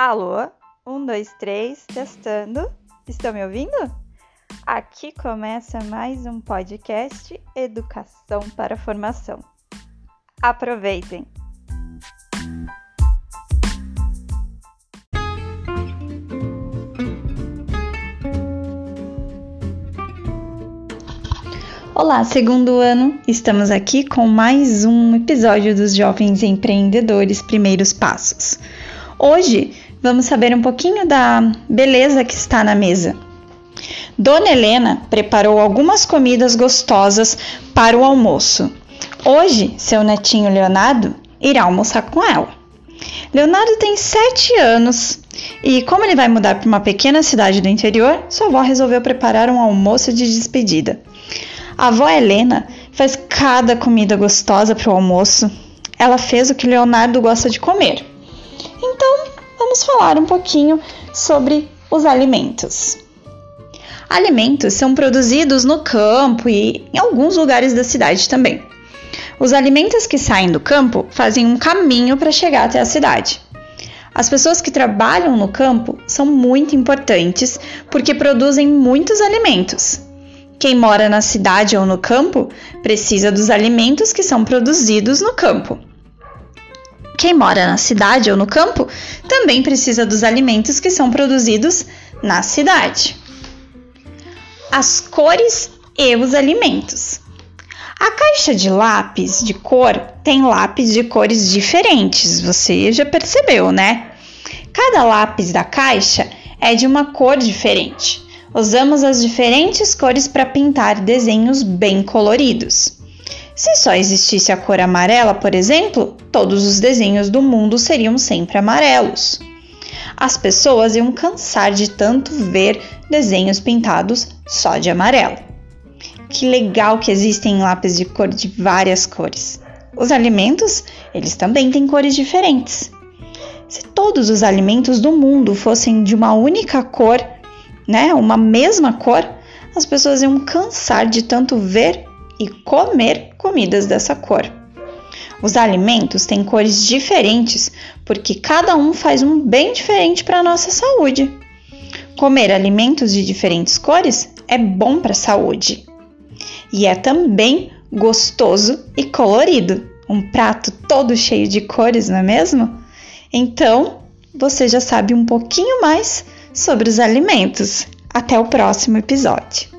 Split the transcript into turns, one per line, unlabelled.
Alô? Um, dois, três, testando. Estão me ouvindo? Aqui começa mais um podcast Educação para Formação. Aproveitem! Olá, segundo ano, estamos aqui com mais um episódio dos Jovens Empreendedores Primeiros Passos. Hoje vamos saber um pouquinho da beleza que está na mesa. Dona Helena preparou algumas comidas gostosas para o almoço. Hoje, seu netinho Leonardo irá almoçar com ela. Leonardo tem 7 anos e, como ele vai mudar para uma pequena cidade do interior, sua avó resolveu preparar um almoço de despedida. A avó Helena faz cada comida gostosa para o almoço. Ela fez o que Leonardo gosta de comer então, vamos falar um pouquinho sobre os alimentos. Alimentos são produzidos no campo e em alguns lugares da cidade também. Os alimentos que saem do campo fazem um caminho para chegar até a cidade. As pessoas que trabalham no campo são muito importantes porque produzem muitos alimentos. Quem mora na cidade ou no campo precisa dos alimentos que são produzidos no campo. Quem mora na cidade ou no campo também precisa dos alimentos que são produzidos na cidade. As cores e os alimentos. A caixa de lápis de cor tem lápis de cores diferentes, você já percebeu, né? Cada lápis da caixa é de uma cor diferente. Usamos as diferentes cores para pintar desenhos bem coloridos. Se só existisse a cor amarela, por exemplo, todos os desenhos do mundo seriam sempre amarelos. As pessoas iam cansar de tanto ver desenhos pintados só de amarelo. Que legal que existem lápis de cor de várias cores. Os alimentos, eles também têm cores diferentes. Se todos os alimentos do mundo fossem de uma única cor, né, uma mesma cor, as pessoas iam cansar de tanto ver e comer comidas dessa cor. Os alimentos têm cores diferentes porque cada um faz um bem diferente para a nossa saúde. Comer alimentos de diferentes cores é bom para a saúde e é também gostoso e colorido. Um prato todo cheio de cores, não é mesmo? Então, você já sabe um pouquinho mais sobre os alimentos. Até o próximo episódio.